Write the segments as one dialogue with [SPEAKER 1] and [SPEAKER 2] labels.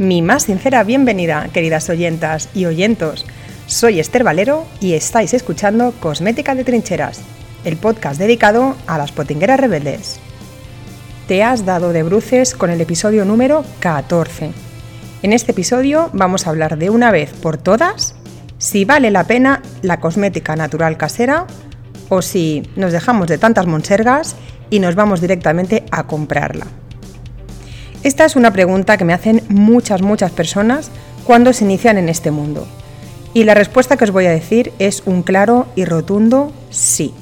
[SPEAKER 1] Mi más sincera bienvenida, queridas oyentas y oyentos. Soy Esther Valero y estáis escuchando Cosmética de Trincheras, el podcast dedicado a las potingueras rebeldes. Te has dado de bruces con el episodio número 14. En este episodio vamos a hablar de una vez por todas si vale la pena la cosmética natural casera o si nos dejamos de tantas monsergas y nos vamos directamente a comprarla. Esta es una pregunta que me hacen muchas, muchas personas cuando se inician en este mundo. Y la respuesta que os voy a decir es un claro y rotundo sí.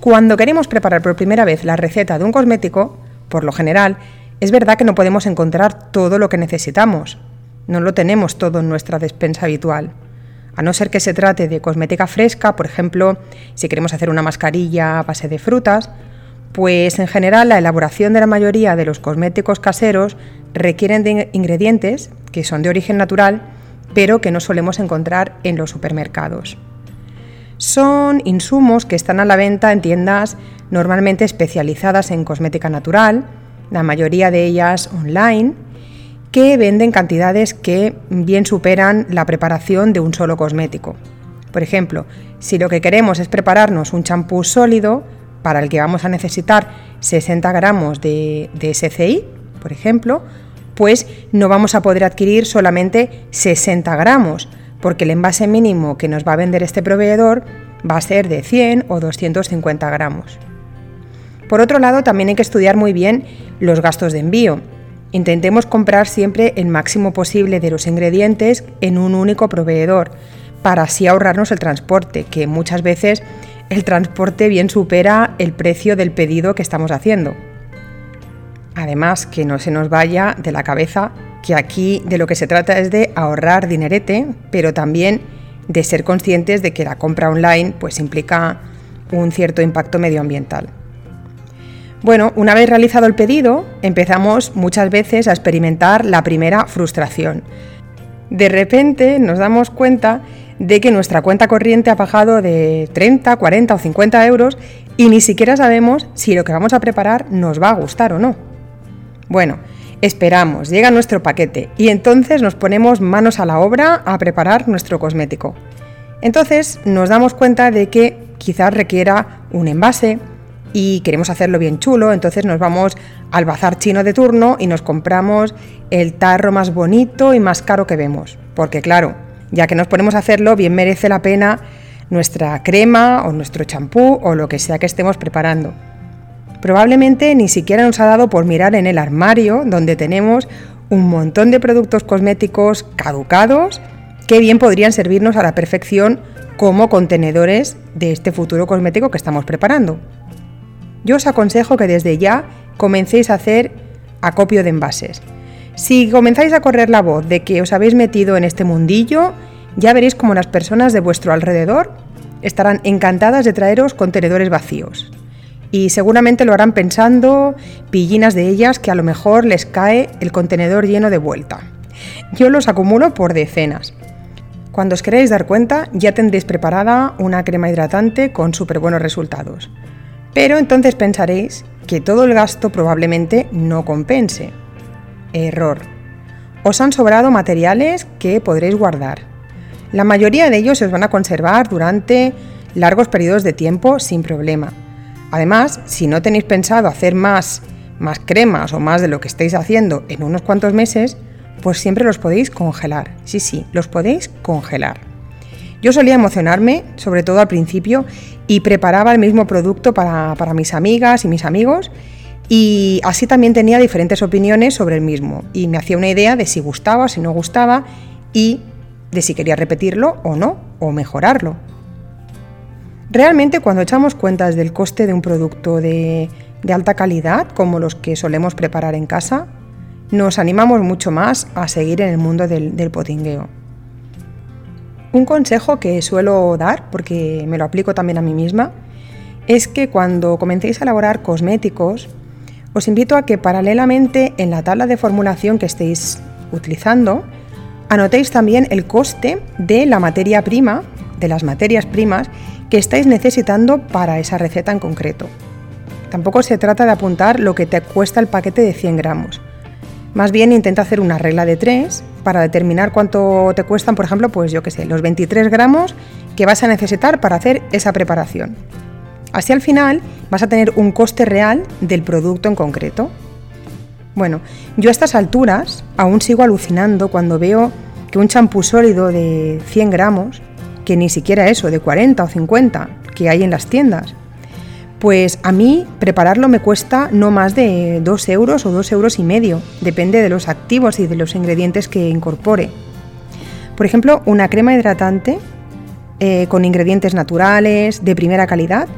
[SPEAKER 1] Cuando queremos preparar por primera vez la receta de un cosmético, por lo general, es verdad que no podemos encontrar todo lo que necesitamos. No lo tenemos todo en nuestra despensa habitual. A no ser que se trate de cosmética fresca, por ejemplo, si queremos hacer una mascarilla a base de frutas, pues en general la elaboración de la mayoría de los cosméticos caseros requieren de ingredientes que son de origen natural pero que no solemos encontrar en los supermercados. Son insumos que están a la venta en tiendas normalmente especializadas en cosmética natural, la mayoría de ellas online, que venden cantidades que bien superan la preparación de un solo cosmético. Por ejemplo, si lo que queremos es prepararnos un champú sólido, para el que vamos a necesitar 60 gramos de, SCI, por ejemplo, pues no vamos a poder adquirir solamente 60 gramos, porque el envase mínimo que nos va a vender este proveedor va a ser de 100 o 250 gramos. Por otro lado, también hay que estudiar muy bien los gastos de envío. Intentemos comprar siempre el máximo posible de los ingredientes en un único proveedor, para así ahorrarnos el transporte, que muchas veces el transporte bien supera el precio del pedido que estamos haciendo. Además, que no se nos vaya de la cabeza que aquí de lo que se trata es de ahorrar dinerete, pero también de ser conscientes de que la compra online pues implica un cierto impacto medioambiental. Bueno, una vez realizado el pedido, empezamos muchas veces a experimentar la primera frustración. De repente nos damos cuenta de que nuestra cuenta corriente ha bajado de 30, 40 o 50 euros y ni siquiera sabemos si lo que vamos a preparar nos va a gustar o no. Bueno, esperamos, llega nuestro paquete y entonces nos ponemos manos a la obra a preparar nuestro cosmético. Entonces nos damos cuenta de que quizás requiera un envase y queremos hacerlo bien chulo, entonces nos vamos al bazar chino de turno y nos compramos el tarro más bonito y más caro que vemos. Porque claro, ya que nos ponemos a hacerlo, bien merece la pena nuestra crema o nuestro champú o lo que sea que estemos preparando. Probablemente ni siquiera nos ha dado por mirar en el armario donde tenemos un montón de productos cosméticos caducados que bien podrían servirnos a la perfección como contenedores de este futuro cosmético que estamos preparando. Yo os aconsejo que desde ya comencéis a hacer acopio de envases. Si comenzáis a correr la voz de que os habéis metido en este mundillo, ya veréis como las personas de vuestro alrededor estarán encantadas de traeros contenedores vacíos y seguramente lo harán pensando pillinas de ellas que a lo mejor les cae el contenedor lleno de vuelta. Yo los acumulo por decenas. Cuando os queréis dar cuenta, ya tendréis preparada una crema hidratante con súper buenos resultados. Pero entonces pensaréis que todo el gasto probablemente no compense. Error. Os han sobrado materiales que podréis guardar. La mayoría de ellos se os van a conservar durante largos periodos de tiempo sin problema Además, si no tenéis pensado hacer más, más cremas o más de lo que estáis haciendo en unos cuantos meses, pues siempre los podéis congelar. Sí, sí, los podéis congelar. Yo solía emocionarme, sobre todo al principio, y preparaba el mismo producto para, para mis amigas y mis amigos, y así también tenía diferentes opiniones sobre el mismo, y me hacía una idea de si gustaba, si no gustaba, y de si quería repetirlo o no, o mejorarlo. Realmente cuando echamos cuentas del coste de un producto de, alta calidad, como los que solemos preparar en casa, nos animamos mucho más a seguir en el mundo del, del potingueo. Un consejo que suelo dar, porque me lo aplico también a mí misma, es que cuando comencéis a elaborar cosméticos, os invito a que paralelamente en la tabla de formulación que estéis utilizando, anotéis también el coste de la materia prima, de las materias primas que estáis necesitando para esa receta en concreto. Tampoco se trata de apuntar lo que te cuesta el paquete de 100 gramos. Más bien intenta hacer una regla de tres para determinar cuánto te cuestan, por ejemplo, pues yo qué sé, los 23 gramos que vas a necesitar para hacer esa preparación. Así al final vas a tener un coste real del producto en concreto. Bueno, yo a estas alturas aún sigo alucinando cuando veo que un champú sólido de 100 gramos, que ni siquiera eso, de 40 o 50 que hay en las tiendas, pues a mí prepararlo me cuesta no más de 2 euros o 2 euros y medio, depende de los activos y de los ingredientes que incorpore. Por ejemplo, una crema hidratante eh, con ingredientes naturales, de primera calidad,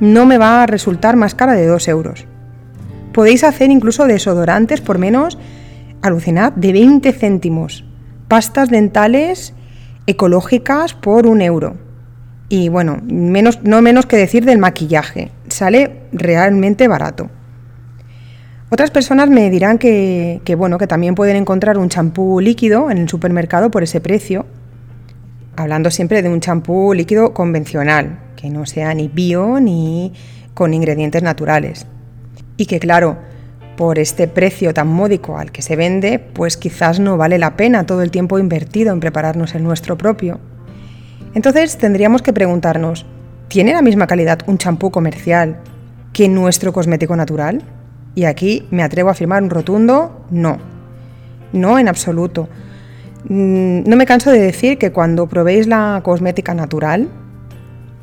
[SPEAKER 1] no me va a resultar más cara de 2 euros. Podéis hacer incluso desodorantes por menos, alucinad, de 20 céntimos. Pastas dentales ecológicas por un euro. Y bueno, menos, no menos que decir del maquillaje, sale realmente barato. Otras personas me dirán que, bueno, que también pueden encontrar un champú líquido en el supermercado por ese precio, hablando siempre de un champú líquido convencional, que no sea ni bio ni con ingredientes naturales. Y que claro, por este precio tan módico al que se vende, pues quizás no vale la pena todo el tiempo invertido en prepararnos el nuestro propio. Entonces tendríamos que preguntarnos, ¿tiene la misma calidad un champú comercial que nuestro cosmético natural? Y aquí me atrevo a afirmar un rotundo no. No en absoluto. Mm, no me canso de decir que cuando probéis la cosmética natural,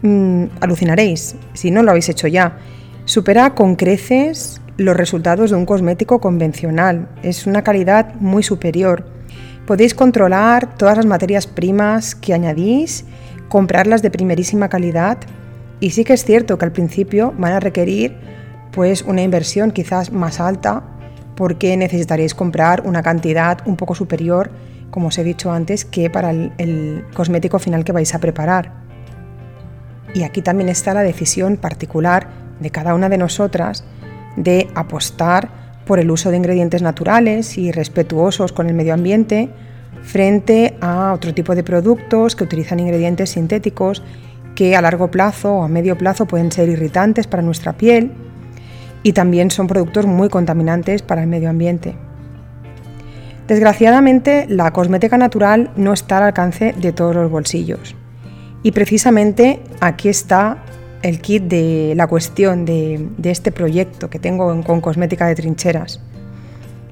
[SPEAKER 1] mm, alucinaréis, si no lo habéis hecho ya. Supera con creces los resultados de un cosmético convencional. Es una calidad muy superior. Podéis controlar todas las materias primas que añadís comprarlas de primerísima calidad y sí que es cierto que al principio van a requerir pues una inversión quizás más alta porque necesitaréis comprar una cantidad un poco superior, como os he dicho antes, que para el, el cosmético final que vais a preparar. Y aquí también está la decisión particular de cada una de nosotras de apostar por el uso de ingredientes naturales y respetuosos con el medio ambiente frente a otro tipo de productos que utilizan ingredientes sintéticos que a largo plazo o a medio plazo pueden ser irritantes para nuestra piel y también son productos muy contaminantes para el medio ambiente. Desgraciadamente, la cosmética natural no está al alcance de todos los bolsillos. Y precisamente aquí está el kit de la cuestión de, este proyecto que tengo con Cosmética de Trincheras.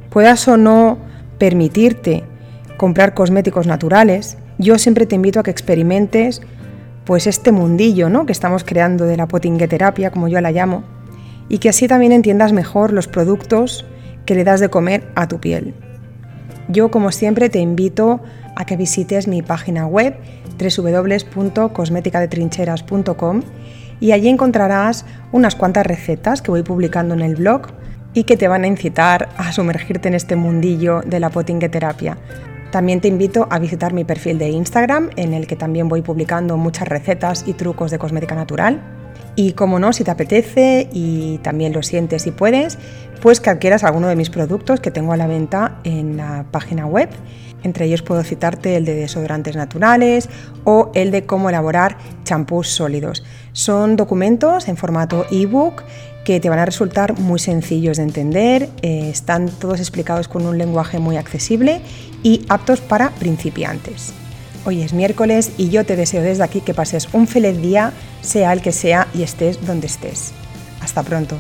[SPEAKER 1] Puedas o no permitirte comprar cosméticos naturales, yo siempre te invito a que experimentes pues este mundillo ¿no? que estamos creando de la potingueterapia, como yo la llamo, y que así también entiendas mejor los productos que le das de comer a tu piel. Yo, como siempre, te invito a que visites mi página web www.cosmeticadetrincheras.com y allí encontrarás unas cuantas recetas que voy publicando en el blog y que te van a incitar a sumergirte en este mundillo de la potingueterapia. También te invito a visitar mi perfil de Instagram, en el que también voy publicando muchas recetas y trucos de cosmética natural. Y como no, si te apetece y también lo sientes y puedes, pues que adquieras alguno de mis productos que tengo a la venta en la página web. Entre ellos puedo citarte el de desodorantes naturales o el de cómo elaborar champús sólidos. Son documentos en formato ebook que te van a resultar muy sencillos de entender, eh, están todos explicados con un lenguaje muy accesible y aptos para principiantes. Hoy es miércoles y yo te deseo desde aquí que pases un feliz día, sea el que sea y estés donde estés. Hasta pronto.